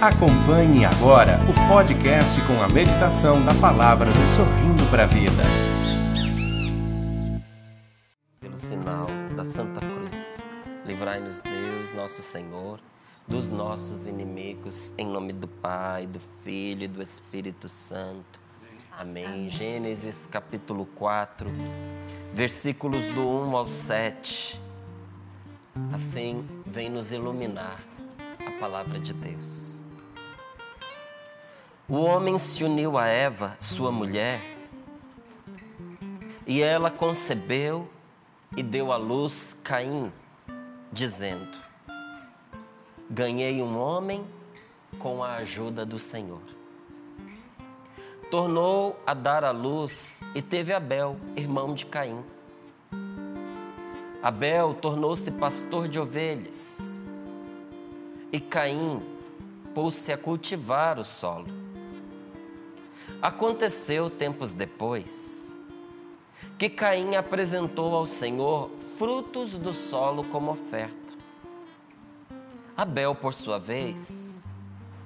Acompanhe agora o podcast com a meditação da palavra do Sorrindo para a Vida. Pelo sinal da Santa Cruz, livrai-nos Deus, nosso Senhor, dos nossos inimigos, em nome do Pai, do Filho e do Espírito Santo. Amém. Amém. Gênesis capítulo 4, versículos do 1 ao 7. Assim vem nos iluminar a palavra de Deus. O homem se uniu a Eva, sua mulher, e ela concebeu e deu à luz Caim, dizendo: Ganhei um homem com a ajuda do Senhor. Tornou a dar à luz e teve Abel, irmão de Caim. Abel tornou-se pastor de ovelhas, e Caim pôs-se a cultivar o solo. Aconteceu tempos depois que Caim apresentou ao Senhor frutos do solo como oferta. Abel, por sua vez,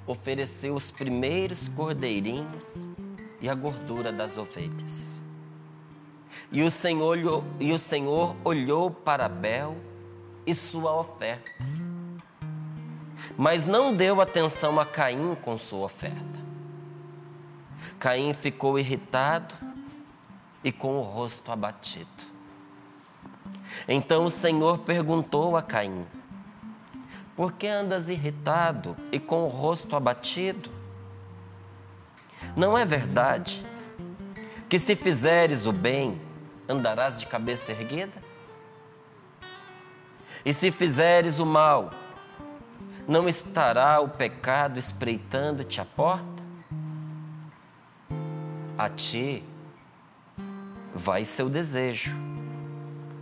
ofereceu os primeiros cordeirinhos e a gordura das ovelhas. E o Senhor, e o Senhor olhou para Abel e sua oferta, mas não deu atenção a Caim com sua oferta. Caim ficou irritado e com o rosto abatido. Então o Senhor perguntou a Caim: Por que andas irritado e com o rosto abatido? Não é verdade que se fizeres o bem, andarás de cabeça erguida? E se fizeres o mal, não estará o pecado espreitando-te a porta? A ti vai seu desejo,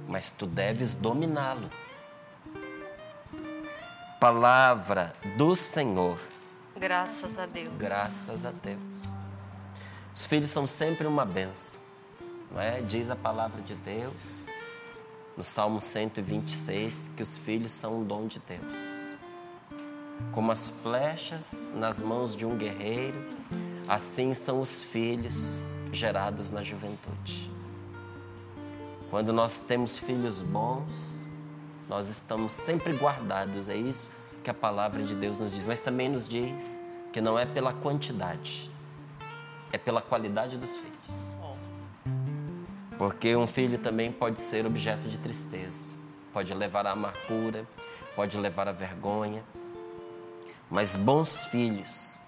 mas tu deves dominá-lo. Palavra do Senhor. Graças a Deus. Graças a Deus. Os filhos são sempre uma benção, não é? Diz a palavra de Deus no Salmo 126 que os filhos são um dom de Deus. Como as flechas nas mãos de um guerreiro, Assim são os filhos gerados na juventude. Quando nós temos filhos bons, nós estamos sempre guardados, é isso que a palavra de Deus nos diz. Mas também nos diz que não é pela quantidade, é pela qualidade dos filhos. Porque um filho também pode ser objeto de tristeza, pode levar à amargura, pode levar à vergonha. Mas bons filhos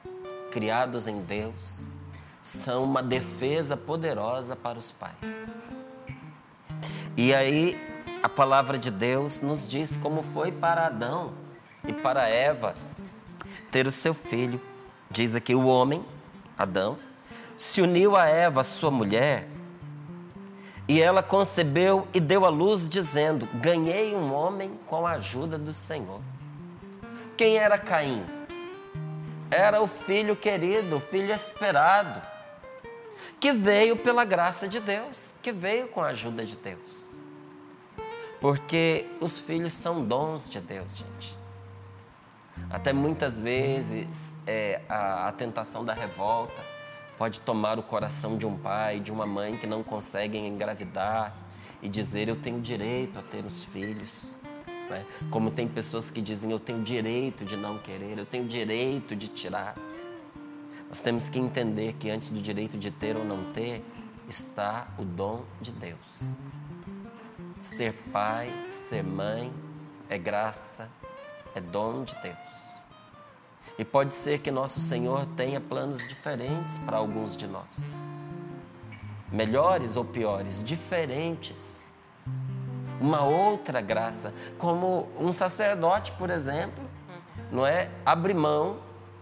criados em Deus, são uma defesa poderosa para os pais. E aí, a palavra de Deus nos diz como foi para Adão e para Eva ter o seu filho. Diz aqui: o homem, Adão, se uniu a Eva, sua mulher, e ela concebeu e deu à luz, dizendo: Ganhei um homem com a ajuda do Senhor. Quem era Caim? Era o filho querido, o filho esperado, que veio pela graça de Deus, que veio com a ajuda de Deus. Porque os filhos são dons de Deus, gente. Até muitas vezes é, a, a tentação da revolta pode tomar o coração de um pai, de uma mãe que não conseguem engravidar e dizer: Eu tenho direito a ter os filhos. Né? Como tem pessoas que dizem eu tenho direito de não querer, eu tenho direito de tirar. Nós temos que entender que antes do direito de ter ou não ter está o dom de Deus. Ser pai, ser mãe é graça, é dom de Deus. E pode ser que nosso Senhor tenha planos diferentes para alguns de nós. Melhores ou piores, diferentes uma outra graça, como um sacerdote, por exemplo, não é? Abre mão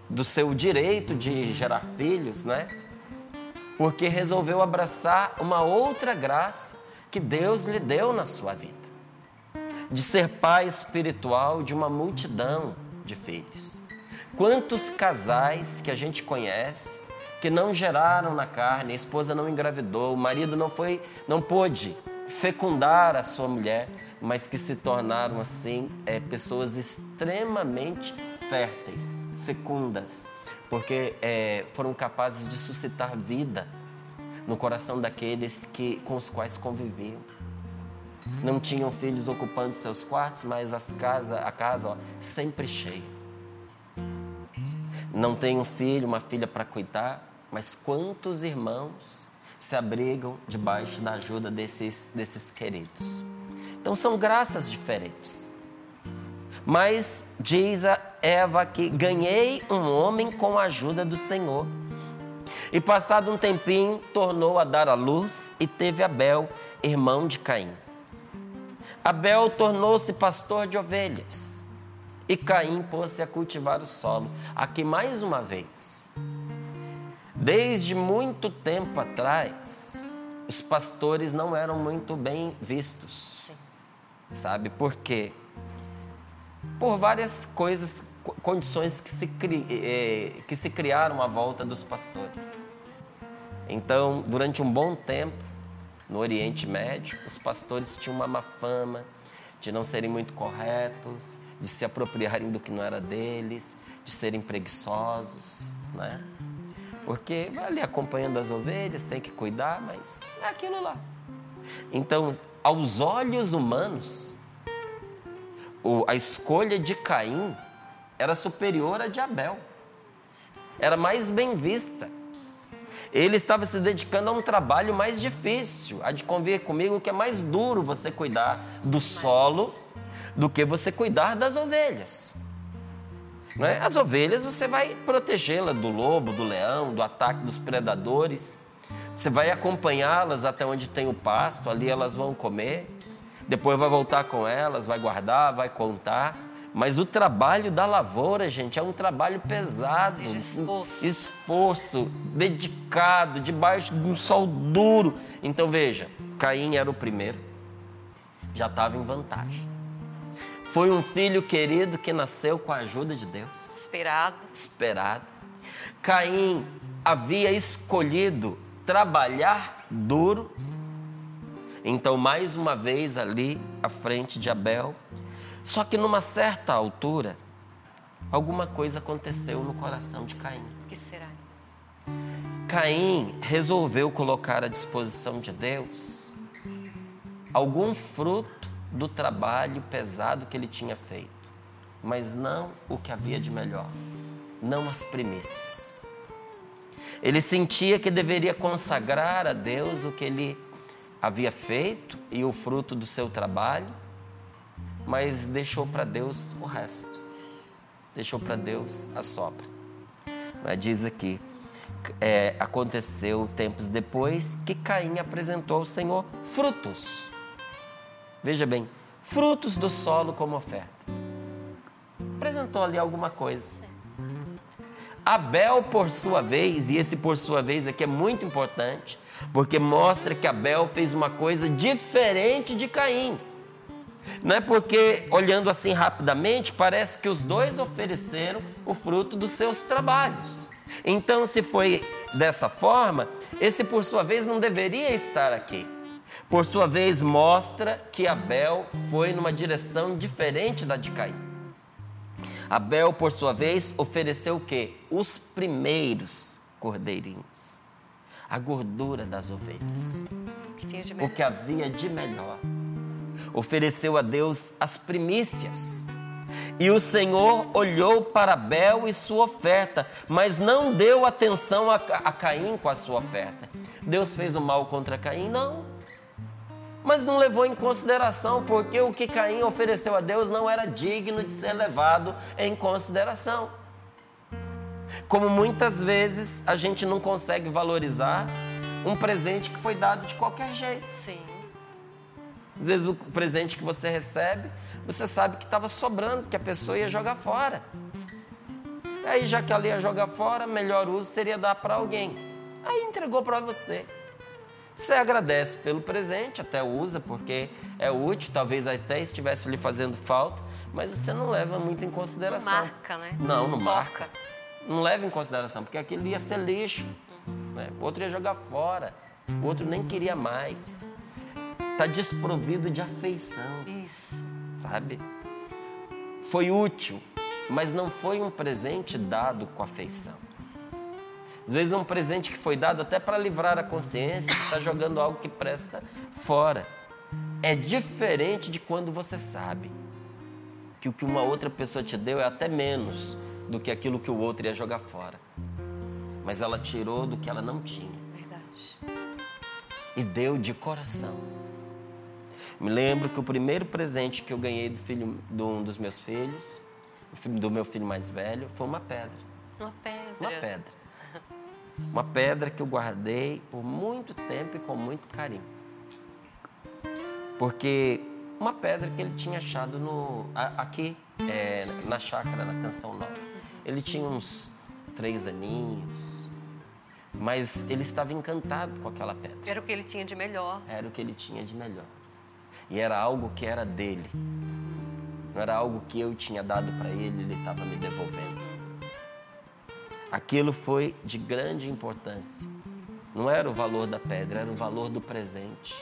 do seu direito de gerar filhos, não é? Porque resolveu abraçar uma outra graça que Deus lhe deu na sua vida. De ser pai espiritual de uma multidão de filhos. Quantos casais que a gente conhece que não geraram na carne, a esposa não engravidou, o marido não foi, não pôde fecundar a sua mulher, mas que se tornaram assim é, pessoas extremamente férteis, fecundas, porque é, foram capazes de suscitar vida no coração daqueles que, com os quais conviviam. Não tinham filhos ocupando seus quartos, mas as casa, a casa ó, sempre cheia. Não tem um filho, uma filha para cuidar, mas quantos irmãos se abrigam debaixo da ajuda desses, desses queridos? Então são graças diferentes. Mas diz a Eva que ganhei um homem com a ajuda do Senhor. E passado um tempinho, tornou a dar à luz e teve Abel, irmão de Caim. Abel tornou-se pastor de ovelhas e Caim pôs-se a cultivar o solo. Aqui mais uma vez, desde muito tempo atrás, os pastores não eram muito bem vistos. Sim. Sabe por quê? Por várias coisas, condições que se, cri, eh, que se criaram à volta dos pastores. Então, durante um bom tempo, no Oriente Médio, os pastores tinham uma má fama de não serem muito corretos, de se apropriarem do que não era deles, de serem preguiçosos, né? Porque vai ali acompanhando as ovelhas, tem que cuidar, mas é aquilo lá. Então, aos olhos humanos, a escolha de Caim era superior à de Abel. Era mais bem vista ele estava se dedicando a um trabalho mais difícil, a de conviver comigo, que é mais duro você cuidar do solo do que você cuidar das ovelhas. Não é? As ovelhas você vai protegê-las do lobo, do leão, do ataque dos predadores. Você vai acompanhá-las até onde tem o pasto, ali elas vão comer. Depois vai voltar com elas, vai guardar, vai contar. Mas o trabalho da lavoura, gente, é um trabalho pesado, esforço. esforço, dedicado, debaixo de um sol duro. Então veja, Caim era o primeiro, já estava em vantagem. Foi um filho querido que nasceu com a ajuda de Deus. Esperado. Esperado. Caim havia escolhido trabalhar duro. Então, mais uma vez ali à frente de Abel, só que numa certa altura, alguma coisa aconteceu no coração de Caim. O que será? Caim resolveu colocar à disposição de Deus algum fruto do trabalho pesado que ele tinha feito, mas não o que havia de melhor, não as primícias. Ele sentia que deveria consagrar a Deus o que ele havia feito e o fruto do seu trabalho, mas deixou para Deus o resto. Deixou para Deus a sobra. Mas diz aqui, é, aconteceu tempos depois que Caim apresentou ao Senhor frutos. Veja bem, frutos do solo como oferta. Apresentou ali alguma coisa. Abel, por sua vez, e esse por sua vez aqui é muito importante, porque mostra que Abel fez uma coisa diferente de Caim. Não é porque, olhando assim rapidamente, parece que os dois ofereceram o fruto dos seus trabalhos. Então, se foi dessa forma, esse por sua vez não deveria estar aqui. Por sua vez, mostra que Abel foi numa direção diferente da de Caim. Abel, por sua vez, ofereceu o quê? Os primeiros cordeirinhos, a gordura das ovelhas, o que havia de melhor ofereceu a Deus as primícias. E o Senhor olhou para Abel e sua oferta, mas não deu atenção a, a Caim com a sua oferta. Deus fez o mal contra Caim? Não. Mas não levou em consideração, porque o que Caim ofereceu a Deus não era digno de ser levado em consideração. Como muitas vezes a gente não consegue valorizar um presente que foi dado de qualquer jeito. Sim. Às vezes o presente que você recebe, você sabe que estava sobrando, que a pessoa ia jogar fora. Aí, já que ela ia jogar fora, melhor uso seria dar para alguém. Aí entregou para você. Você agradece pelo presente, até usa porque é útil, talvez até estivesse lhe fazendo falta, mas você não leva muito em consideração. Não marca, né? Não, não marca. Não leva em consideração, porque aquilo ia ser lixo. Né? O outro ia jogar fora, o outro nem queria mais está desprovido de afeição. Isso. Sabe? Foi útil, mas não foi um presente dado com afeição. Às vezes um presente que foi dado até para livrar a consciência está jogando algo que presta fora. É diferente de quando você sabe que o que uma outra pessoa te deu é até menos do que aquilo que o outro ia jogar fora. Mas ela tirou do que ela não tinha. Verdade. E deu de coração. Me lembro que o primeiro presente que eu ganhei do filho de um dos meus filhos, do meu filho mais velho, foi uma pedra. Uma pedra. Uma pedra. Uma pedra que eu guardei por muito tempo e com muito carinho. Porque uma pedra que ele tinha achado no, aqui, é, na chácara, na Canção Nova. Ele tinha uns três aninhos, mas ele estava encantado com aquela pedra. Era o que ele tinha de melhor. Era o que ele tinha de melhor. E era algo que era dele. Não era algo que eu tinha dado para ele, ele estava me devolvendo. Aquilo foi de grande importância. Não era o valor da pedra, era o valor do presente.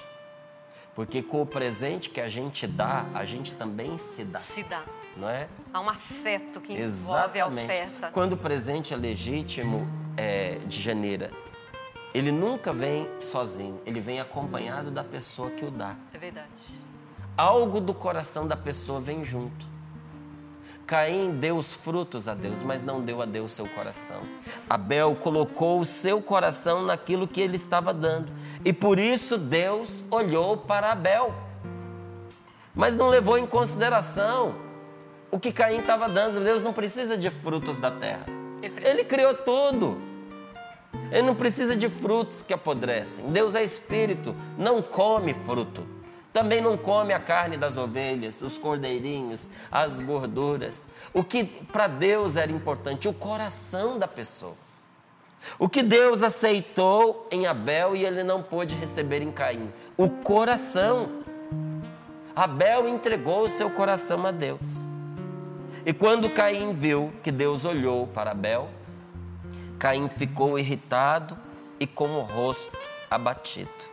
Porque com o presente que a gente dá, a gente também se dá. Se dá. Não é? Há um afeto que envolve Exatamente. a oferta. Quando o presente é legítimo é, de janeira, ele nunca vem sozinho, ele vem acompanhado da pessoa que o dá. É verdade. Algo do coração da pessoa vem junto. Caim deu os frutos a Deus, mas não deu a Deus seu coração. Abel colocou o seu coração naquilo que ele estava dando. E por isso Deus olhou para Abel. Mas não levou em consideração o que Caim estava dando. Deus não precisa de frutos da terra. Ele criou tudo. Ele não precisa de frutos que apodrecem. Deus é espírito, não come fruto. Também não come a carne das ovelhas, os cordeirinhos, as gorduras. O que para Deus era importante, o coração da pessoa. O que Deus aceitou em Abel e ele não pôde receber em Caim, o coração. Abel entregou o seu coração a Deus. E quando Caim viu que Deus olhou para Abel, Caim ficou irritado e com o rosto abatido.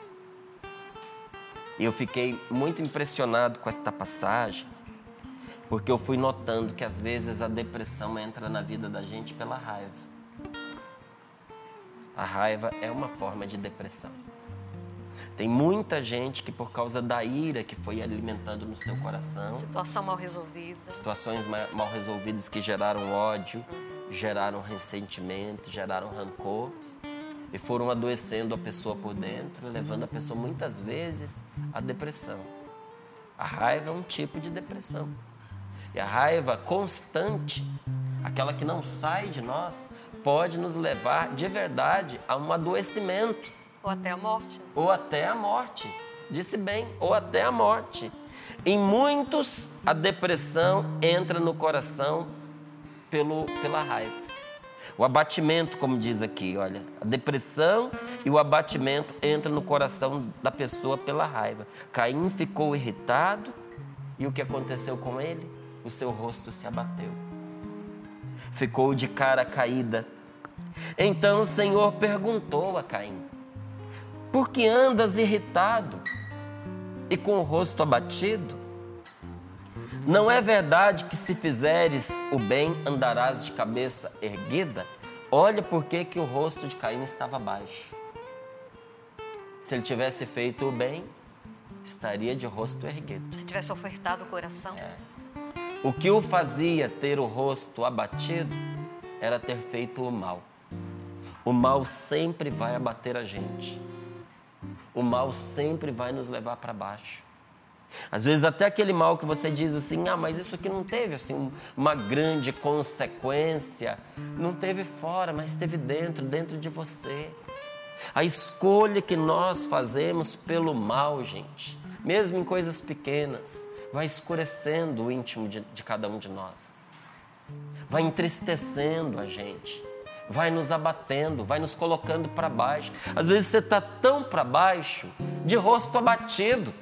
E eu fiquei muito impressionado com esta passagem, porque eu fui notando que às vezes a depressão entra na vida da gente pela raiva. A raiva é uma forma de depressão. Tem muita gente que, por causa da ira que foi alimentando no seu coração, Situação mal resolvida. situações ma- mal resolvidas que geraram ódio, geraram ressentimento, geraram rancor e foram adoecendo a pessoa por dentro, levando a pessoa muitas vezes à depressão. A raiva é um tipo de depressão. E a raiva constante, aquela que não sai de nós, pode nos levar de verdade a um adoecimento Ou até a morte. ou até a morte. Disse bem, ou até a morte. Em muitos, a depressão entra no coração pelo, pela raiva. O abatimento, como diz aqui, olha, a depressão e o abatimento entram no coração da pessoa pela raiva. Caim ficou irritado e o que aconteceu com ele? O seu rosto se abateu. Ficou de cara caída. Então o Senhor perguntou a Caim: por que andas irritado e com o rosto abatido? Não é verdade que se fizeres o bem andarás de cabeça erguida? Olha por que que o rosto de Caim estava baixo. Se ele tivesse feito o bem, estaria de rosto erguido. Se tivesse ofertado o coração. É. O que o fazia ter o rosto abatido era ter feito o mal. O mal sempre vai abater a gente. O mal sempre vai nos levar para baixo. Às vezes até aquele mal que você diz assim, ah, mas isso aqui não teve assim um- uma grande consequência, não teve fora, mas teve dentro, dentro de você. A escolha que nós fazemos pelo mal, gente, mesmo em coisas pequenas, vai escurecendo o íntimo de, de cada um de nós. Vai entristecendo a gente. Vai nos abatendo, vai nos colocando para baixo. Às vezes você está tão para baixo, de rosto abatido.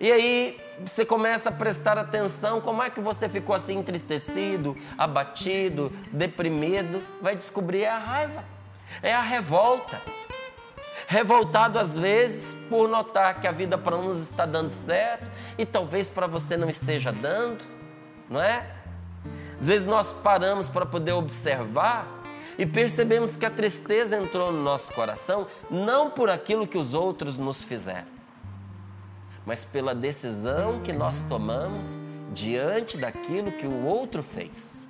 E aí você começa a prestar atenção, como é que você ficou assim entristecido, abatido, deprimido? Vai descobrir é a raiva, é a revolta. Revoltado às vezes por notar que a vida para uns está dando certo e talvez para você não esteja dando, não é? Às vezes nós paramos para poder observar e percebemos que a tristeza entrou no nosso coração não por aquilo que os outros nos fizeram, mas pela decisão que nós tomamos diante daquilo que o outro fez.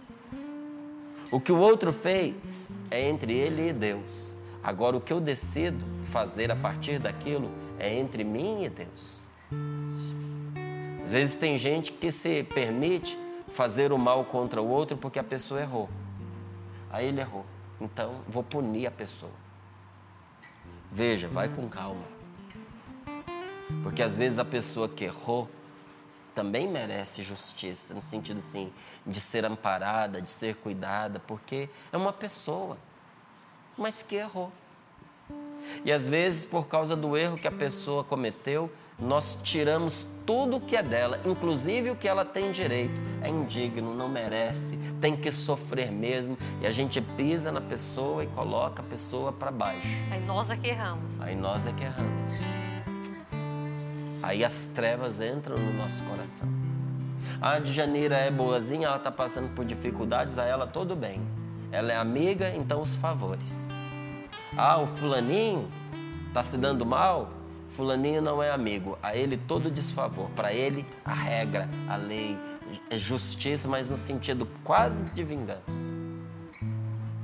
O que o outro fez é entre ele e Deus. Agora, o que eu decido fazer a partir daquilo é entre mim e Deus. Às vezes tem gente que se permite fazer o mal contra o outro porque a pessoa errou. Aí ele errou. Então vou punir a pessoa. Veja, vai com calma. Porque às vezes a pessoa que errou também merece justiça, no sentido assim, de ser amparada, de ser cuidada, porque é uma pessoa, mas que errou. E às vezes, por causa do erro que a pessoa cometeu, nós tiramos tudo o que é dela, inclusive o que ela tem direito. É indigno, não merece, tem que sofrer mesmo. E a gente pisa na pessoa e coloca a pessoa para baixo. Aí nós é que erramos. Aí nós é que erramos. Aí as trevas entram no nosso coração. A Djanira é boazinha, ela está passando por dificuldades, a ela tudo bem. Ela é amiga, então os favores. Ah, o fulaninho está se dando mal, Fulaninho não é amigo, a ele todo desfavor. Para ele, a regra, a lei, é justiça, mas no sentido quase de vingança.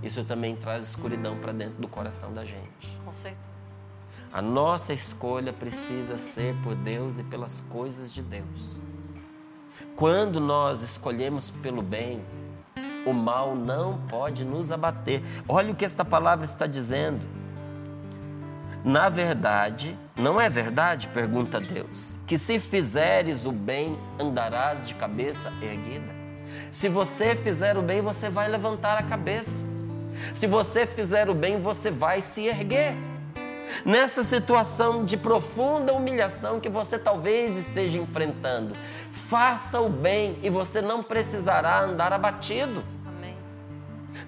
Isso também traz escuridão para dentro do coração da gente. Com certeza. A nossa escolha precisa ser por Deus e pelas coisas de Deus. Quando nós escolhemos pelo bem, o mal não pode nos abater. Olha o que esta palavra está dizendo. Na verdade, não é verdade? Pergunta Deus. Que se fizeres o bem, andarás de cabeça erguida. Se você fizer o bem, você vai levantar a cabeça. Se você fizer o bem, você vai se erguer. Nessa situação de profunda humilhação que você talvez esteja enfrentando, faça o bem e você não precisará andar abatido.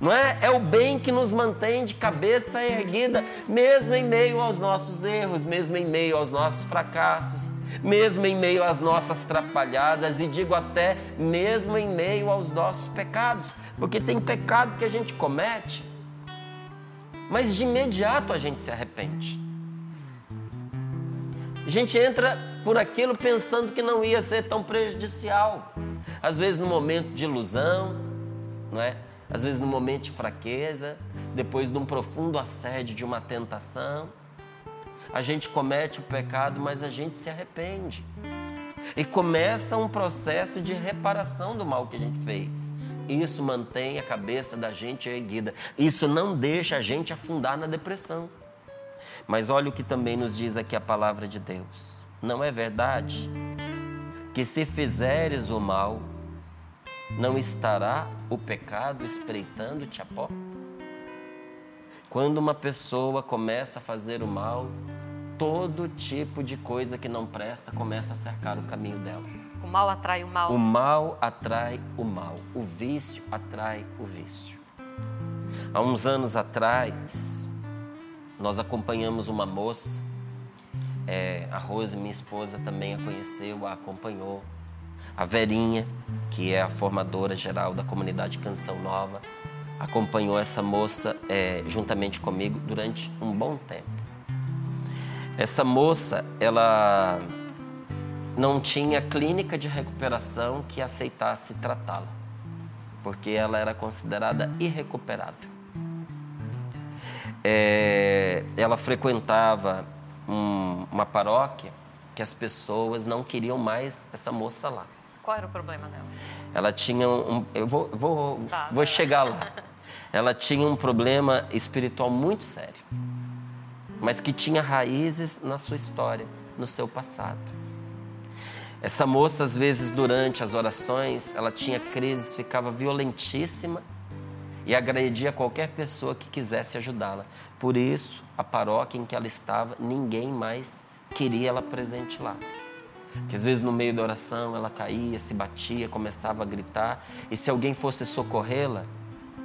Não é? É o bem que nos mantém de cabeça erguida, mesmo em meio aos nossos erros, mesmo em meio aos nossos fracassos, mesmo em meio às nossas trapalhadas e digo até mesmo em meio aos nossos pecados, porque tem pecado que a gente comete, mas de imediato a gente se arrepende. A gente entra por aquilo pensando que não ia ser tão prejudicial. Às vezes no momento de ilusão, não é? às vezes no momento de fraqueza, depois de um profundo assédio, de uma tentação. A gente comete o pecado, mas a gente se arrepende. E começa um processo de reparação do mal que a gente fez. Isso mantém a cabeça da gente erguida. Isso não deixa a gente afundar na depressão. Mas olha o que também nos diz aqui a palavra de Deus. Não é verdade que se fizeres o mal, não estará o pecado espreitando-te a porta? Quando uma pessoa começa a fazer o mal, todo tipo de coisa que não presta começa a cercar o caminho dela. O mal atrai o mal. O mal atrai o mal. O vício atrai o vício. Há uns anos atrás, nós acompanhamos uma moça, é, a Rose, minha esposa, também a conheceu, a acompanhou a Verinha, que é a formadora geral da comunidade Canção Nova, acompanhou essa moça é, juntamente comigo durante um bom tempo. Essa moça, ela não tinha clínica de recuperação que aceitasse tratá-la, porque ela era considerada irrecuperável. É, ela frequentava um, uma paróquia que as pessoas não queriam mais essa moça lá. Qual era o problema dela? Ela tinha um. Eu vou, vou, tá, vou chegar lá. Ela tinha um problema espiritual muito sério, mas que tinha raízes na sua história, no seu passado. Essa moça, às vezes, durante as orações, ela tinha crises, ficava violentíssima e agredia qualquer pessoa que quisesse ajudá-la. Por isso, a paróquia em que ela estava, ninguém mais queria ela presente lá. Que às vezes no meio da oração ela caía, se batia, começava a gritar, e se alguém fosse socorrê-la,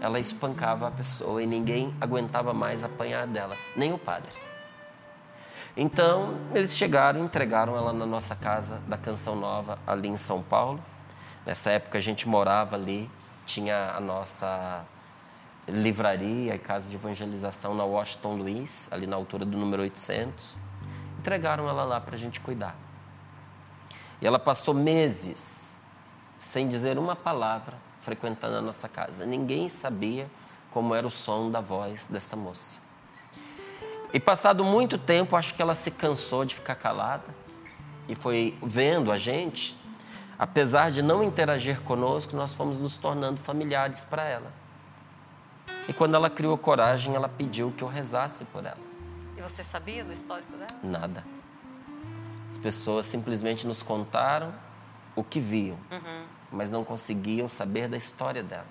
ela espancava a pessoa e ninguém aguentava mais apanhar dela, nem o padre. Então, eles chegaram e entregaram ela na nossa casa da Canção Nova, ali em São Paulo. Nessa época a gente morava ali, tinha a nossa livraria e casa de evangelização na Washington Luiz, ali na altura do número 800. Entregaram ela lá para a gente cuidar. E ela passou meses sem dizer uma palavra frequentando a nossa casa. Ninguém sabia como era o som da voz dessa moça. E passado muito tempo, acho que ela se cansou de ficar calada e foi vendo a gente. Apesar de não interagir conosco, nós fomos nos tornando familiares para ela. E quando ela criou coragem, ela pediu que eu rezasse por ela. E você sabia do histórico dela? Nada. As pessoas simplesmente nos contaram o que viam, Uhum. mas não conseguiam saber da história dela.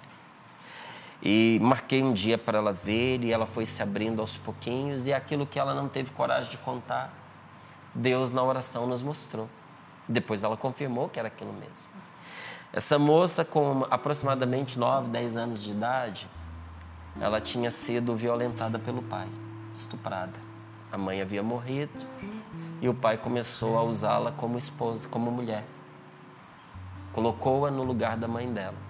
E marquei um dia para ela ver e ela foi se abrindo aos pouquinhos e aquilo que ela não teve coragem de contar, Deus na oração nos mostrou. Depois ela confirmou que era aquilo mesmo. Essa moça com aproximadamente 9, 10 anos de idade, ela tinha sido violentada pelo pai, estuprada. A mãe havia morrido e o pai começou a usá-la como esposa, como mulher. Colocou-a no lugar da mãe dela.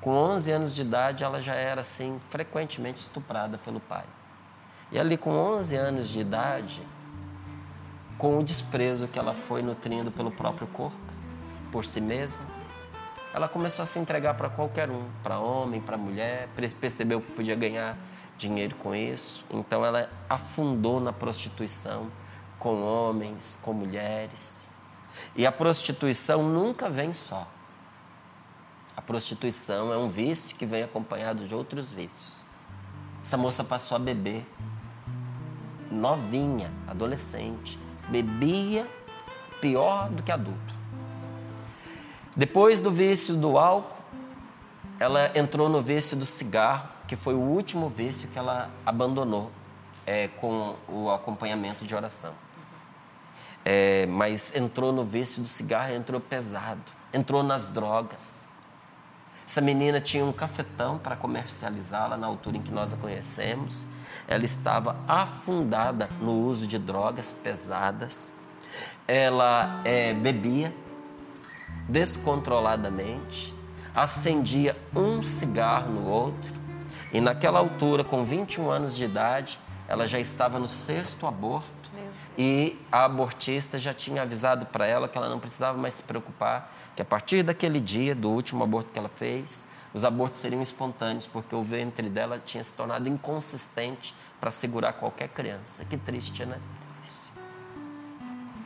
Com 11 anos de idade, ela já era assim frequentemente estuprada pelo pai. E ali com 11 anos de idade, com o desprezo que ela foi nutrindo pelo próprio corpo, por si mesma, ela começou a se entregar para qualquer um, para homem, para mulher, percebeu que podia ganhar dinheiro com isso, então ela afundou na prostituição com homens, com mulheres. E a prostituição nunca vem só. A prostituição é um vício que vem acompanhado de outros vícios. Essa moça passou a beber, novinha, adolescente, bebia pior do que adulto. Depois do vício do álcool, ela entrou no vício do cigarro, que foi o último vício que ela abandonou é, com o acompanhamento de oração. É, mas entrou no vício do cigarro, entrou pesado, entrou nas drogas. Essa menina tinha um cafetão para comercializá-la na altura em que nós a conhecemos. Ela estava afundada no uso de drogas pesadas. Ela é, bebia descontroladamente, acendia um cigarro no outro. E naquela altura, com 21 anos de idade, ela já estava no sexto aborto. E a abortista já tinha avisado para ela que ela não precisava mais se preocupar, que a partir daquele dia, do último aborto que ela fez, os abortos seriam espontâneos, porque o ventre dela tinha se tornado inconsistente para segurar qualquer criança. Que triste, né?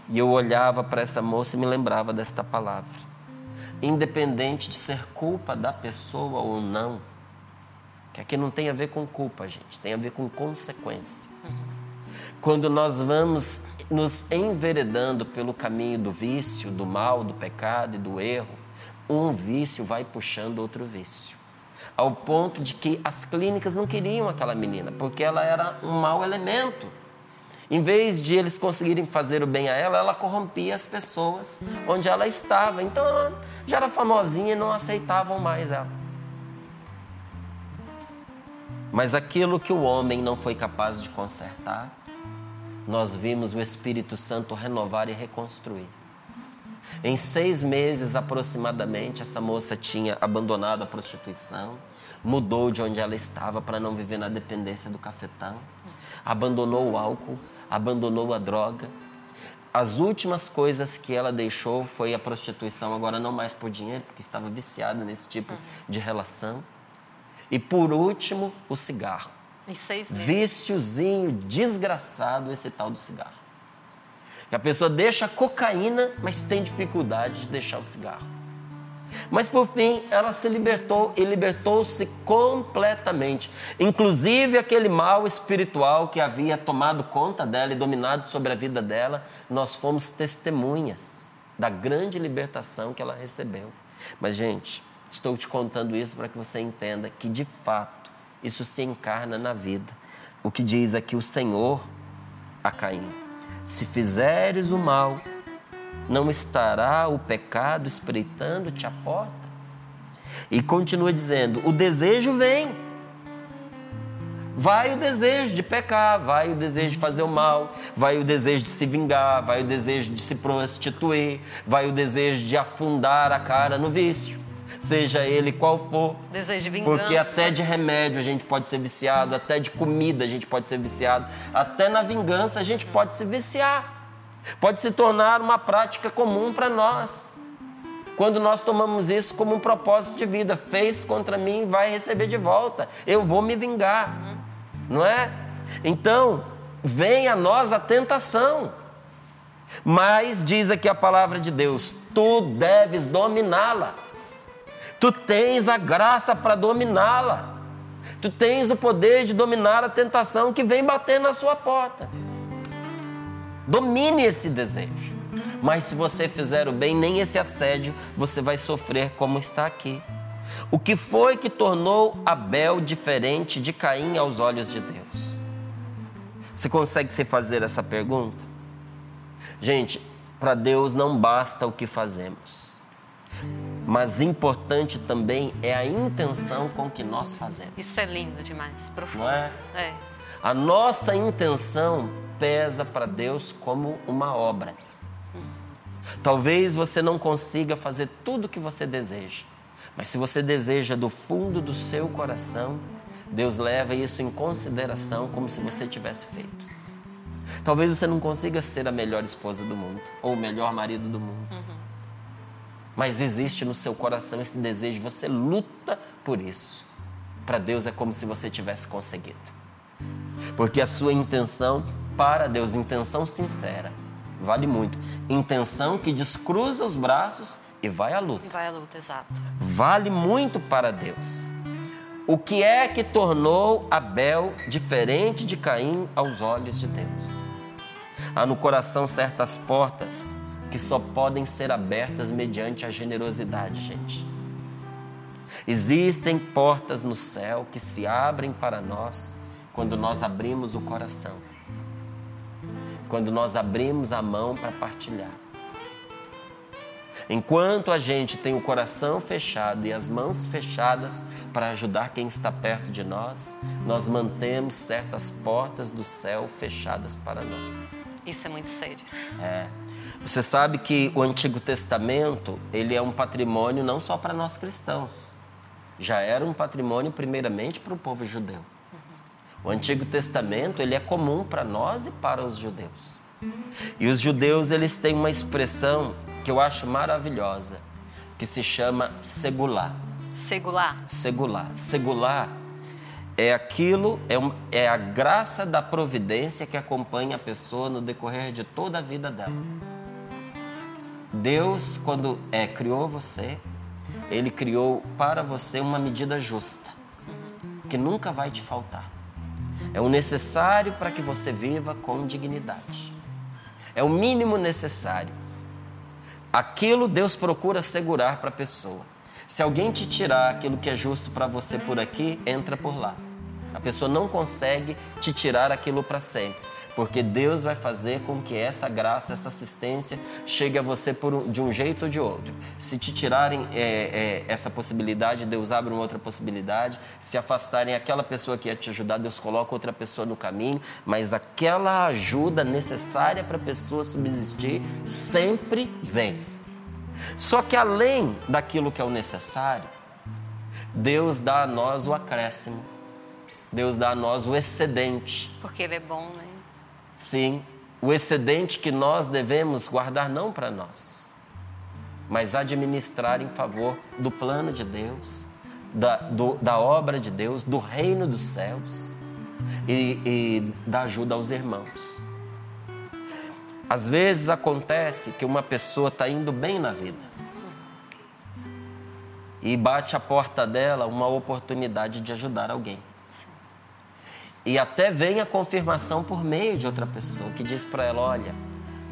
E eu olhava para essa moça e me lembrava desta palavra. Independente de ser culpa da pessoa ou não, que aqui não tem a ver com culpa, gente, tem a ver com consequência. Quando nós vamos nos enveredando pelo caminho do vício, do mal, do pecado e do erro, um vício vai puxando outro vício. Ao ponto de que as clínicas não queriam aquela menina, porque ela era um mau elemento. Em vez de eles conseguirem fazer o bem a ela, ela corrompia as pessoas onde ela estava. Então ela já era famosinha e não aceitavam mais ela. Mas aquilo que o homem não foi capaz de consertar, nós vimos o Espírito Santo renovar e reconstruir. Em seis meses aproximadamente, essa moça tinha abandonado a prostituição, mudou de onde ela estava para não viver na dependência do cafetão, abandonou o álcool, abandonou a droga. As últimas coisas que ela deixou foi a prostituição, agora não mais por dinheiro, porque estava viciada nesse tipo de relação. E por último, o cigarro. Em seis meses. Viciozinho desgraçado esse tal do cigarro. Que a pessoa deixa a cocaína, mas tem dificuldade de deixar o cigarro. Mas por fim, ela se libertou e libertou-se completamente. Inclusive aquele mal espiritual que havia tomado conta dela e dominado sobre a vida dela, nós fomos testemunhas da grande libertação que ela recebeu. Mas, gente, estou te contando isso para que você entenda que, de fato, isso se encarna na vida. O que diz aqui o Senhor a Caim: Se fizeres o mal, não estará o pecado espreitando-te a porta? E continua dizendo: o desejo vem. Vai o desejo de pecar, vai o desejo de fazer o mal, vai o desejo de se vingar, vai o desejo de se prostituir, vai o desejo de afundar a cara no vício. Seja ele qual for. Desejo de vingança. Porque até de remédio a gente pode ser viciado, até de comida a gente pode ser viciado, até na vingança a gente pode se viciar. Pode se tornar uma prática comum para nós. Quando nós tomamos isso como um propósito de vida, fez contra mim, vai receber de volta. Eu vou me vingar. Não é? Então, vem a nós a tentação. Mas diz aqui a palavra de Deus: tu deves dominá-la. Tu tens a graça para dominá-la. Tu tens o poder de dominar a tentação que vem bater na sua porta. Domine esse desejo. Mas se você fizer o bem, nem esse assédio você vai sofrer como está aqui. O que foi que tornou Abel diferente de Caim aos olhos de Deus? Você consegue se fazer essa pergunta? Gente, para Deus não basta o que fazemos, mas importante também é a intenção com que nós fazemos. Isso é lindo demais, profundo. Não é? É. A nossa intenção pesa para Deus como uma obra. Talvez você não consiga fazer tudo o que você deseja, mas se você deseja do fundo do seu coração, Deus leva isso em consideração como se você tivesse feito. Talvez você não consiga ser a melhor esposa do mundo ou o melhor marido do mundo. Mas existe no seu coração esse desejo, você luta por isso. Para Deus é como se você tivesse conseguido. Porque a sua intenção para Deus, intenção sincera, vale muito. Intenção que descruza os braços e vai à luta. Vai à luta, exato. Vale muito para Deus. O que é que tornou Abel diferente de Caim aos olhos de Deus? Há no coração certas portas que só podem ser abertas mediante a generosidade, gente. Existem portas no céu que se abrem para nós quando nós abrimos o coração, quando nós abrimos a mão para partilhar. Enquanto a gente tem o coração fechado e as mãos fechadas para ajudar quem está perto de nós, nós mantemos certas portas do céu fechadas para nós. Isso é muito sério. É. Você sabe que o Antigo Testamento, ele é um patrimônio não só para nós cristãos. Já era um patrimônio primeiramente para o povo judeu. O Antigo Testamento, ele é comum para nós e para os judeus. E os judeus, eles têm uma expressão que eu acho maravilhosa, que se chama segular. Segular. Segular. Segular é aquilo, é, um, é a graça da providência que acompanha a pessoa no decorrer de toda a vida dela. Deus, quando é, criou você, Ele criou para você uma medida justa, que nunca vai te faltar. É o necessário para que você viva com dignidade. É o mínimo necessário. Aquilo Deus procura segurar para a pessoa. Se alguém te tirar aquilo que é justo para você por aqui, entra por lá. A pessoa não consegue te tirar aquilo para sempre, porque Deus vai fazer com que essa graça, essa assistência chegue a você por, de um jeito ou de outro. Se te tirarem é, é, essa possibilidade, Deus abre uma outra possibilidade. Se afastarem aquela pessoa que ia te ajudar, Deus coloca outra pessoa no caminho. Mas aquela ajuda necessária para a pessoa subsistir sempre vem. Só que além daquilo que é o necessário, Deus dá a nós o acréscimo. Deus dá a nós o excedente. Porque ele é bom, né? Sim, o excedente que nós devemos guardar não para nós, mas administrar em favor do plano de Deus, da, do, da obra de Deus, do reino dos céus e, e da ajuda aos irmãos. Às vezes acontece que uma pessoa está indo bem na vida e bate a porta dela uma oportunidade de ajudar alguém. E até vem a confirmação por meio de outra pessoa que diz para ela: olha,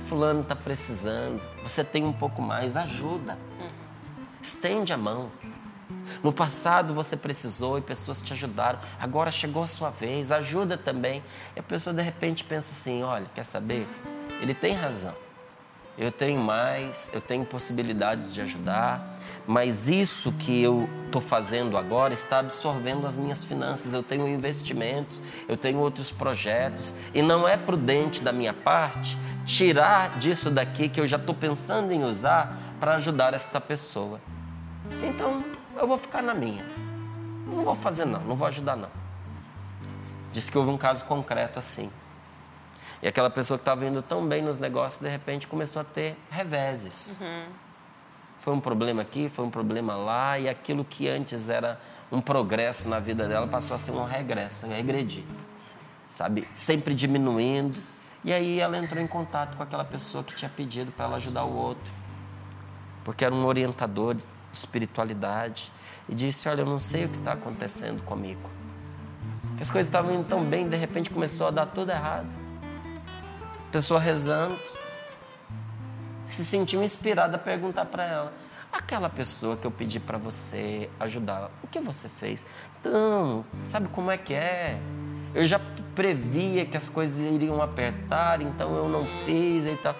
Fulano está precisando, você tem um pouco mais, ajuda. Estende a mão. No passado você precisou e pessoas te ajudaram, agora chegou a sua vez, ajuda também. E a pessoa de repente pensa assim: olha, quer saber? Ele tem razão. Eu tenho mais, eu tenho possibilidades de ajudar, mas isso que eu estou fazendo agora está absorvendo as minhas finanças. Eu tenho investimentos, eu tenho outros projetos, e não é prudente da minha parte tirar disso daqui que eu já estou pensando em usar para ajudar esta pessoa. Então eu vou ficar na minha. Não vou fazer não, não vou ajudar não. Disse que houve um caso concreto assim. E aquela pessoa que estava indo tão bem nos negócios, de repente começou a ter reveses. Foi um problema aqui, foi um problema lá, e aquilo que antes era um progresso na vida dela passou a ser um regresso, um regredir. Sabe? Sempre diminuindo. E aí ela entrou em contato com aquela pessoa que tinha pedido para ela ajudar o outro. Porque era um orientador de espiritualidade. E disse: Olha, eu não sei o que está acontecendo comigo. As coisas estavam indo tão bem, de repente começou a dar tudo errado. Pessoa rezando, se sentiu inspirada a perguntar para ela: aquela pessoa que eu pedi para você ajudar, o que você fez? Então, sabe como é que é? Eu já previa que as coisas iriam apertar, então eu não fiz e tal.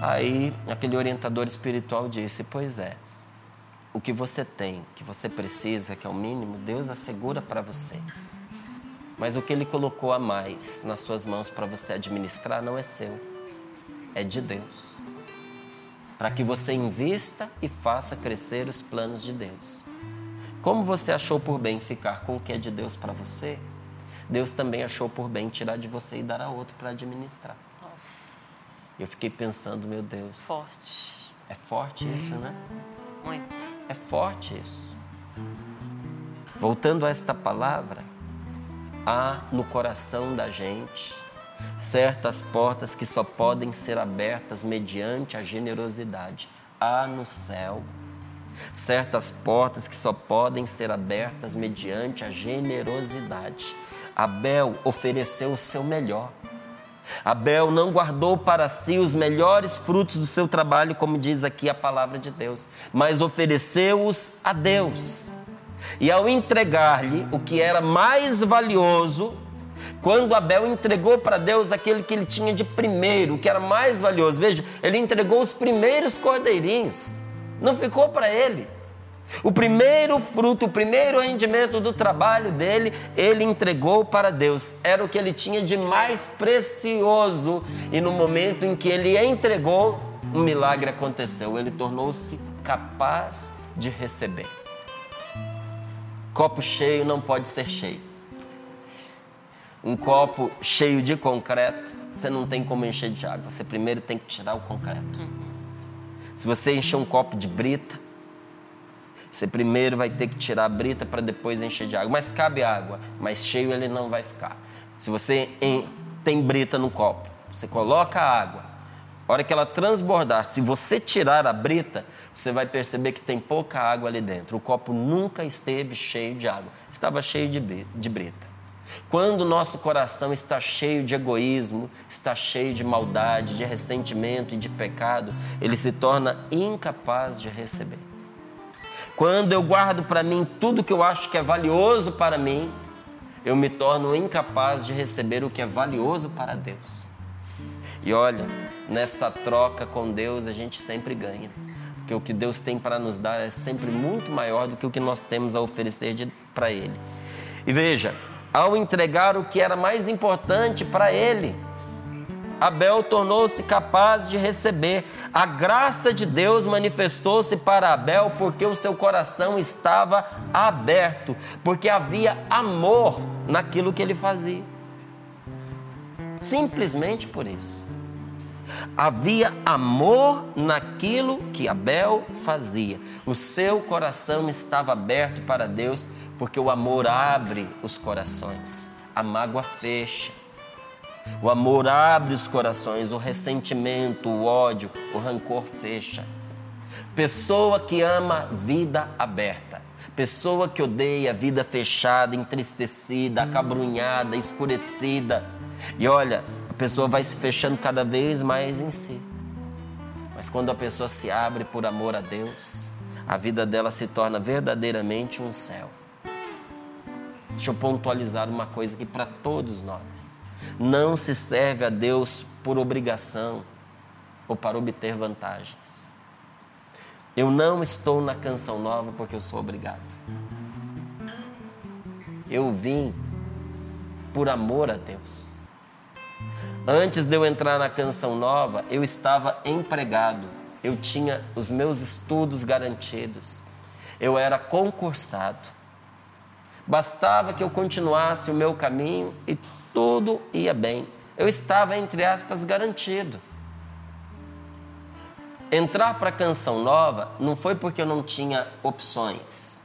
Aí aquele orientador espiritual disse: Pois é, o que você tem, que você precisa, que é o mínimo, Deus assegura para você. Mas o que Ele colocou a mais nas suas mãos para você administrar não é seu, é de Deus. Para que você invista e faça crescer os planos de Deus. Como você achou por bem ficar com o que é de Deus para você, Deus também achou por bem tirar de você e dar a outro para administrar. Nossa, Eu fiquei pensando, meu Deus, forte. é forte isso, né? Muito. É forte isso. Voltando a esta palavra, há no coração da gente certas portas que só podem ser abertas mediante a generosidade. Há no céu certas portas que só podem ser abertas mediante a generosidade. Abel ofereceu o seu melhor. Abel não guardou para si os melhores frutos do seu trabalho, como diz aqui a palavra de Deus, mas ofereceu-os a Deus. E ao entregar-lhe o que era mais valioso, quando Abel entregou para Deus aquele que ele tinha de primeiro, que era mais valioso, veja, ele entregou os primeiros cordeirinhos, não ficou para ele. O primeiro fruto, o primeiro rendimento do trabalho dele, ele entregou para Deus. Era o que ele tinha de mais precioso. E no momento em que ele entregou, um milagre aconteceu. Ele tornou-se capaz de receber. Copo cheio não pode ser cheio. Um copo cheio de concreto, você não tem como encher de água. Você primeiro tem que tirar o concreto. Se você encher um copo de brita, você primeiro vai ter que tirar a brita para depois encher de água. Mas cabe água, mas cheio ele não vai ficar. Se você em, tem brita no copo, você coloca a água. A hora que ela transbordar, se você tirar a brita, você vai perceber que tem pouca água ali dentro. O copo nunca esteve cheio de água, estava cheio de, de brita. Quando o nosso coração está cheio de egoísmo, está cheio de maldade, de ressentimento e de pecado, ele se torna incapaz de receber. Quando eu guardo para mim tudo que eu acho que é valioso para mim, eu me torno incapaz de receber o que é valioso para Deus. E olha, nessa troca com Deus a gente sempre ganha. Porque o que Deus tem para nos dar é sempre muito maior do que o que nós temos a oferecer para Ele. E veja, ao entregar o que era mais importante para Ele, Abel tornou-se capaz de receber. A graça de Deus manifestou-se para Abel porque o seu coração estava aberto, porque havia amor naquilo que ele fazia. Simplesmente por isso. Havia amor naquilo que Abel fazia. O seu coração estava aberto para Deus, porque o amor abre os corações, a mágoa fecha. O amor abre os corações, o ressentimento, o ódio, o rancor fecha. Pessoa que ama vida aberta. Pessoa que odeia vida fechada, entristecida, acabrunhada, escurecida. E olha, a pessoa vai se fechando cada vez mais em si. Mas quando a pessoa se abre por amor a Deus, a vida dela se torna verdadeiramente um céu. Deixa eu pontualizar uma coisa aqui para todos nós. Não se serve a Deus por obrigação ou para obter vantagens. Eu não estou na canção nova porque eu sou obrigado. Eu vim por amor a Deus. Antes de eu entrar na canção nova, eu estava empregado. Eu tinha os meus estudos garantidos. Eu era concursado. Bastava que eu continuasse o meu caminho e tudo ia bem. Eu estava, entre aspas, garantido. Entrar para a canção nova não foi porque eu não tinha opções.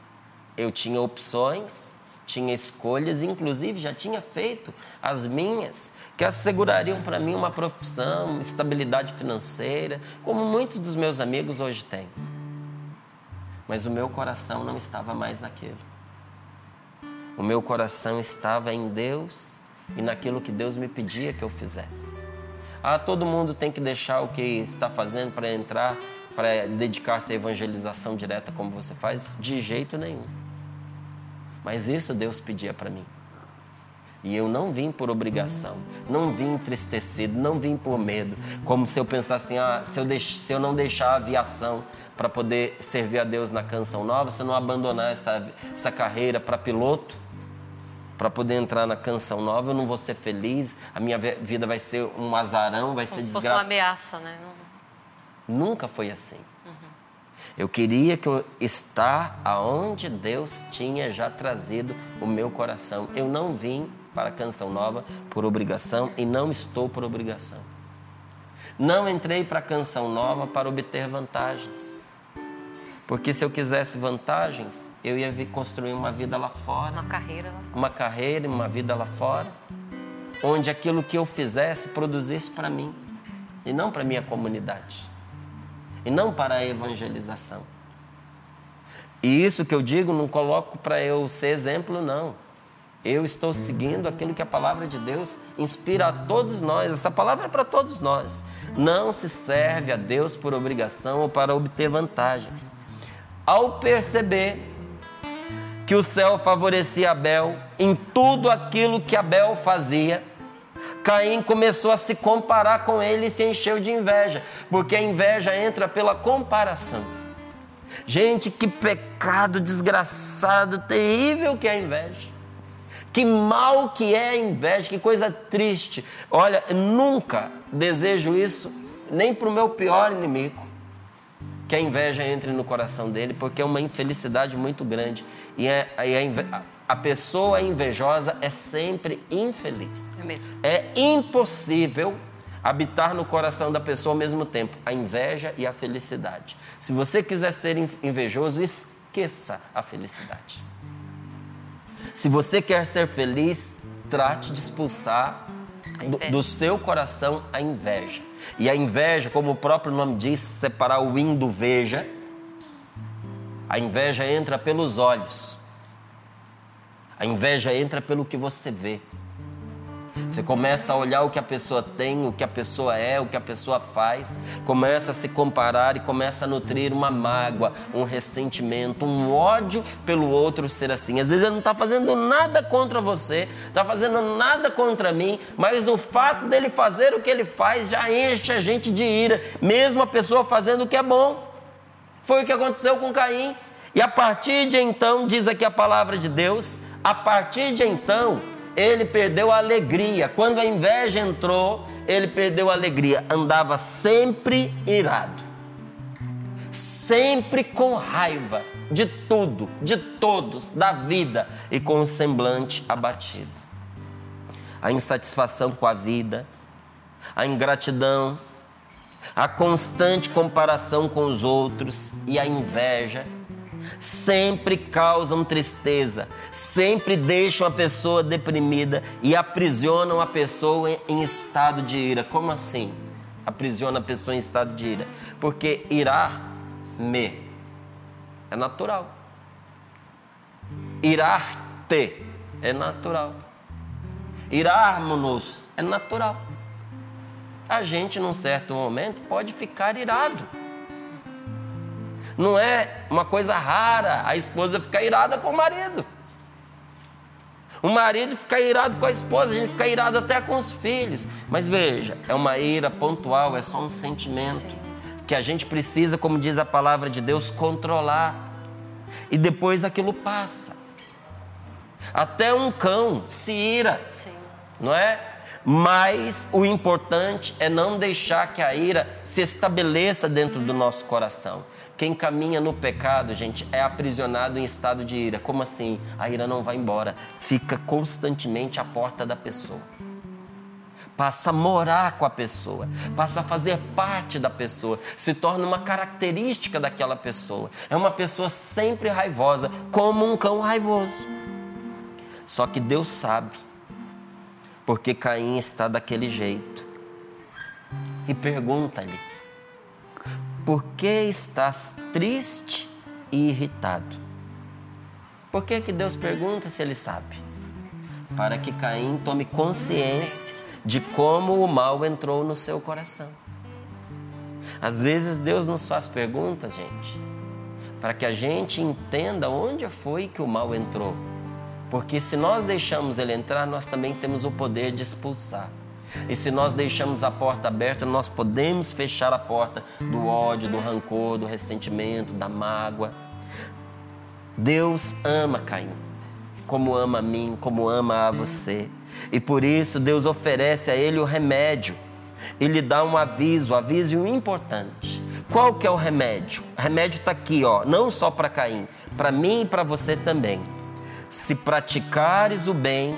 Eu tinha opções, tinha escolhas, inclusive já tinha feito as minhas, que assegurariam para mim uma profissão, estabilidade financeira, como muitos dos meus amigos hoje têm. Mas o meu coração não estava mais naquilo. O meu coração estava em Deus e naquilo que Deus me pedia que eu fizesse. Ah, todo mundo tem que deixar o que está fazendo para entrar, para dedicar-se à evangelização direta como você faz? De jeito nenhum. Mas isso Deus pedia para mim. E eu não vim por obrigação, não vim entristecido, não vim por medo, como se eu pensasse assim, ah, se eu, deix, se eu não deixar a aviação para poder servir a Deus na canção nova, se eu não abandonar essa, essa carreira para piloto, para poder entrar na canção nova, eu não vou ser feliz, a minha vida vai ser um azarão, vai Como ser se fosse desgraça. uma ameaça, né? Não- Nunca foi assim. Eu queria que eu estar aonde Deus tinha já trazido o meu coração. Eu não vim para a canção nova por obrigação e não estou por obrigação. Não entrei para a canção nova para obter vantagens. Porque se eu quisesse vantagens, eu ia vir construir uma vida lá fora Uma carreira lá. uma carreira, uma vida lá fora, onde aquilo que eu fizesse produzisse para mim e não para minha comunidade e não para a evangelização. E isso que eu digo não coloco para eu ser exemplo, não. Eu estou seguindo aquilo que a palavra de Deus inspira a todos nós. Essa palavra é para todos nós. Não se serve a Deus por obrigação ou para obter vantagens. Ao perceber que o céu favorecia Abel em tudo aquilo que Abel fazia, Caim começou a se comparar com ele e se encheu de inveja, porque a inveja entra pela comparação. Gente, que pecado desgraçado, terrível que é a inveja. Que mal que é a inveja, que coisa triste. Olha, nunca desejo isso nem para o meu pior inimigo que a inveja entre no coração dele, porque é uma infelicidade muito grande. E, é, a, a pessoa invejosa é sempre infeliz. É. É impossível habitar no coração da pessoa ao mesmo tempo a inveja e a felicidade. Se você quiser ser in- invejoso, esqueça a felicidade. Se você quer ser feliz, trate de expulsar do, do seu coração a inveja. E a inveja, como o próprio nome diz, separar o in do veja. A inveja entra pelos olhos. A inveja entra pelo que você vê. Você começa a olhar o que a pessoa tem, o que a pessoa é, o que a pessoa faz, começa a se comparar e começa a nutrir uma mágoa, um ressentimento, um ódio pelo outro ser assim. Às vezes ele não está fazendo nada contra você, está fazendo nada contra mim, mas o fato dele fazer o que ele faz já enche a gente de ira, mesmo a pessoa fazendo o que é bom. Foi o que aconteceu com Caim. E a partir de então, diz aqui a palavra de Deus, a partir de então, ele perdeu a alegria. Quando a inveja entrou, ele perdeu a alegria. Andava sempre irado, sempre com raiva de tudo, de todos, da vida e com o semblante abatido. A insatisfação com a vida, a ingratidão, a constante comparação com os outros e a inveja sempre causam tristeza, sempre deixam a pessoa deprimida e aprisionam a pessoa em- estado de ira. Como assim? Aprisiona a pessoa em estado de ira? Porque irar-me é natural. Irar-te é natural. Irarmos-nos é natural a gente, num certo momento, pode ficar irado. Não é uma coisa rara a esposa ficar irada com o marido. O marido ficar irado com a esposa, a gente fica irado até com os filhos. Mas veja, é uma ira pontual, é só um sentimento que a gente precisa, como diz a palavra de Deus, controlar. E depois aquilo passa. Até um cão se ira Sim. não é? Mas o importante é não deixar que a ira se estabeleça dentro do nosso coração. Quem caminha no pecado, gente, é aprisionado em estado de ira. Como assim? A ira não vai embora, fica constantemente à porta da pessoa. Passa a morar com a pessoa, passa a fazer parte da pessoa, se torna uma característica daquela pessoa. É uma pessoa sempre raivosa, como um cão raivoso. Só que Deus sabe, porque Caim está daquele jeito. E pergunta-lhe: por que estás triste e irritado? Por que, que Deus pergunta se ele sabe? Para que Caim tome consciência de como o mal entrou no seu coração. Às vezes Deus nos faz perguntas, gente, para que a gente entenda onde foi que o mal entrou. Porque se nós deixamos ele entrar, nós também temos o poder de expulsar. E se nós deixamos a porta aberta, nós podemos fechar a porta do ódio, do rancor, do ressentimento, da mágoa. Deus ama Caim, como ama a mim, como ama a você. E por isso Deus oferece a ele o remédio. E lhe dá um aviso, um aviso importante. Qual que é o remédio? O remédio está aqui, ó, não só para Caim, para mim e para você também. Se praticares o bem,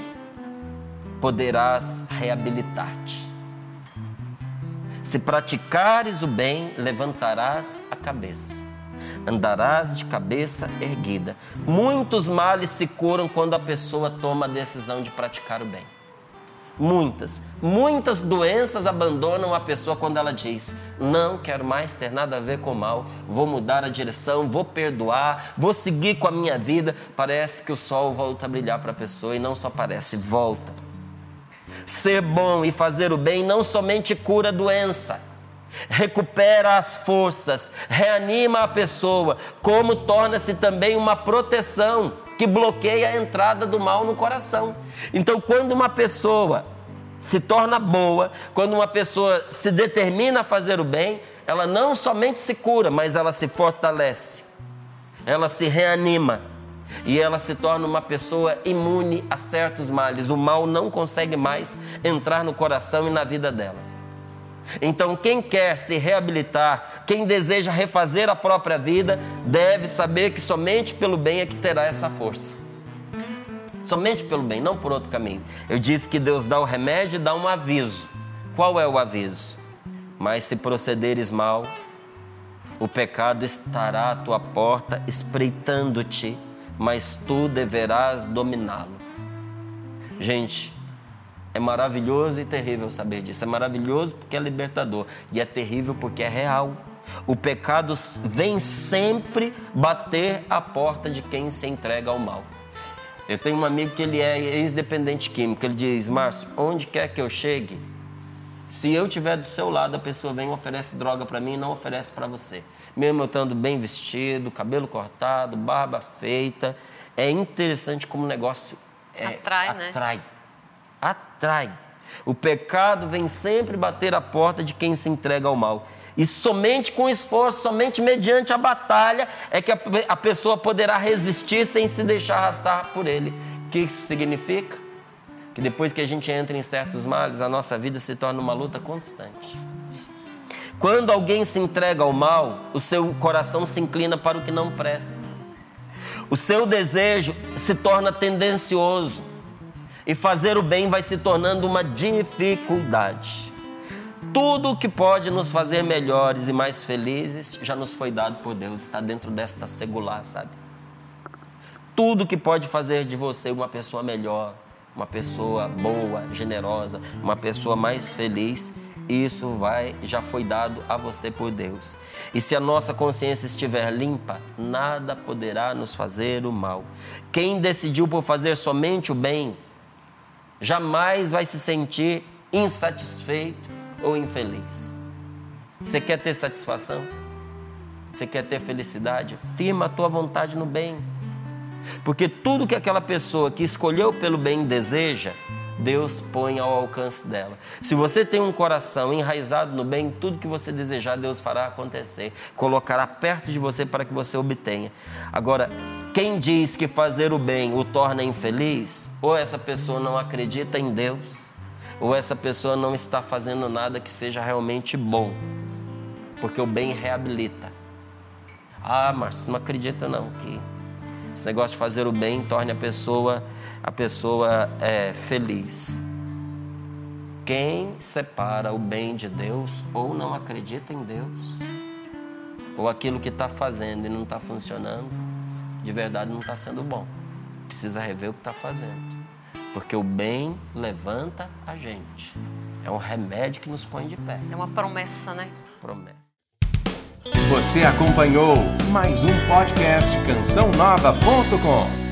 poderás reabilitar-te. Se praticares o bem, levantarás a cabeça, andarás de cabeça erguida. Muitos males se curam quando a pessoa toma a decisão de praticar o bem. Muitas, muitas doenças abandonam a pessoa quando ela diz: Não quero mais ter nada a ver com o mal, vou mudar a direção, vou perdoar, vou seguir com a minha vida. Parece que o sol volta a brilhar para a pessoa e não só parece, volta. Ser bom e fazer o bem não somente cura a doença, recupera as forças, reanima a pessoa, como torna-se também uma proteção que bloqueia a entrada do mal no coração. Então, quando uma pessoa se torna boa, quando uma pessoa se determina a fazer o bem, ela não somente se cura, mas ela se fortalece, ela se reanima e ela se torna uma pessoa imune a certos males. O mal não consegue mais entrar no coração e na vida dela. Então, quem quer se reabilitar, quem deseja refazer a própria vida, deve saber que somente pelo bem é que terá essa força. Somente pelo bem, não por outro caminho. Eu disse que Deus dá o remédio e dá um aviso. Qual é o aviso? Mas se procederes mal, o pecado estará à tua porta, espreitando-te mas tu deverás dominá-lo. Gente, é maravilhoso e terrível saber disso. É maravilhoso porque é libertador e é terrível porque é real. O pecado vem sempre bater a porta de quem se entrega ao mal. Eu tenho um amigo que ele é ex-dependente químico. Ele diz: Márcio, onde quer que eu chegue, se eu estiver do seu lado, a pessoa vem e oferece droga para mim e não oferece para você mesmo eu estando bem vestido, cabelo cortado, barba feita. É interessante como o negócio é, atrai, atrai, né? Atrai. O pecado vem sempre bater a porta de quem se entrega ao mal. E somente com esforço, somente mediante a batalha, é que a, a pessoa poderá resistir sem se deixar arrastar por ele. O que isso significa? Que depois que a gente entra em certos males, a nossa vida se torna uma luta constante. Quando alguém se entrega ao mal, o seu coração se inclina para o que não presta. O seu desejo se torna tendencioso. E fazer o bem vai se tornando uma dificuldade. Tudo o que pode nos fazer melhores e mais felizes já nos foi dado por Deus, está dentro desta segular, sabe? Tudo que pode fazer de você uma pessoa melhor, uma pessoa boa, generosa, uma pessoa mais feliz, isso vai já foi dado a você por Deus. E se a nossa consciência estiver limpa, nada poderá nos fazer o mal. Quem decidiu por fazer somente o bem, jamais vai se sentir insatisfeito ou infeliz. Você quer ter satisfação? Você quer ter felicidade? Firma a tua vontade no bem. Porque tudo que aquela pessoa que escolheu pelo bem deseja, Deus põe ao alcance dela. Se você tem um coração enraizado no bem, tudo que você desejar, Deus fará acontecer, colocará perto de você para que você obtenha. Agora, quem diz que fazer o bem o torna infeliz, ou essa pessoa não acredita em Deus, ou essa pessoa não está fazendo nada que seja realmente bom, porque o bem reabilita. Ah, Márcio, não acredita não que esse negócio de fazer o bem torne a pessoa a pessoa é, feliz. Quem separa o bem de Deus ou não acredita em Deus, ou aquilo que está fazendo e não está funcionando, de verdade não está sendo bom. Precisa rever o que está fazendo. Porque o bem levanta a gente. É um remédio que nos põe de pé. É uma promessa, né? Promessa. Você acompanhou mais um podcast CançãoNova.com.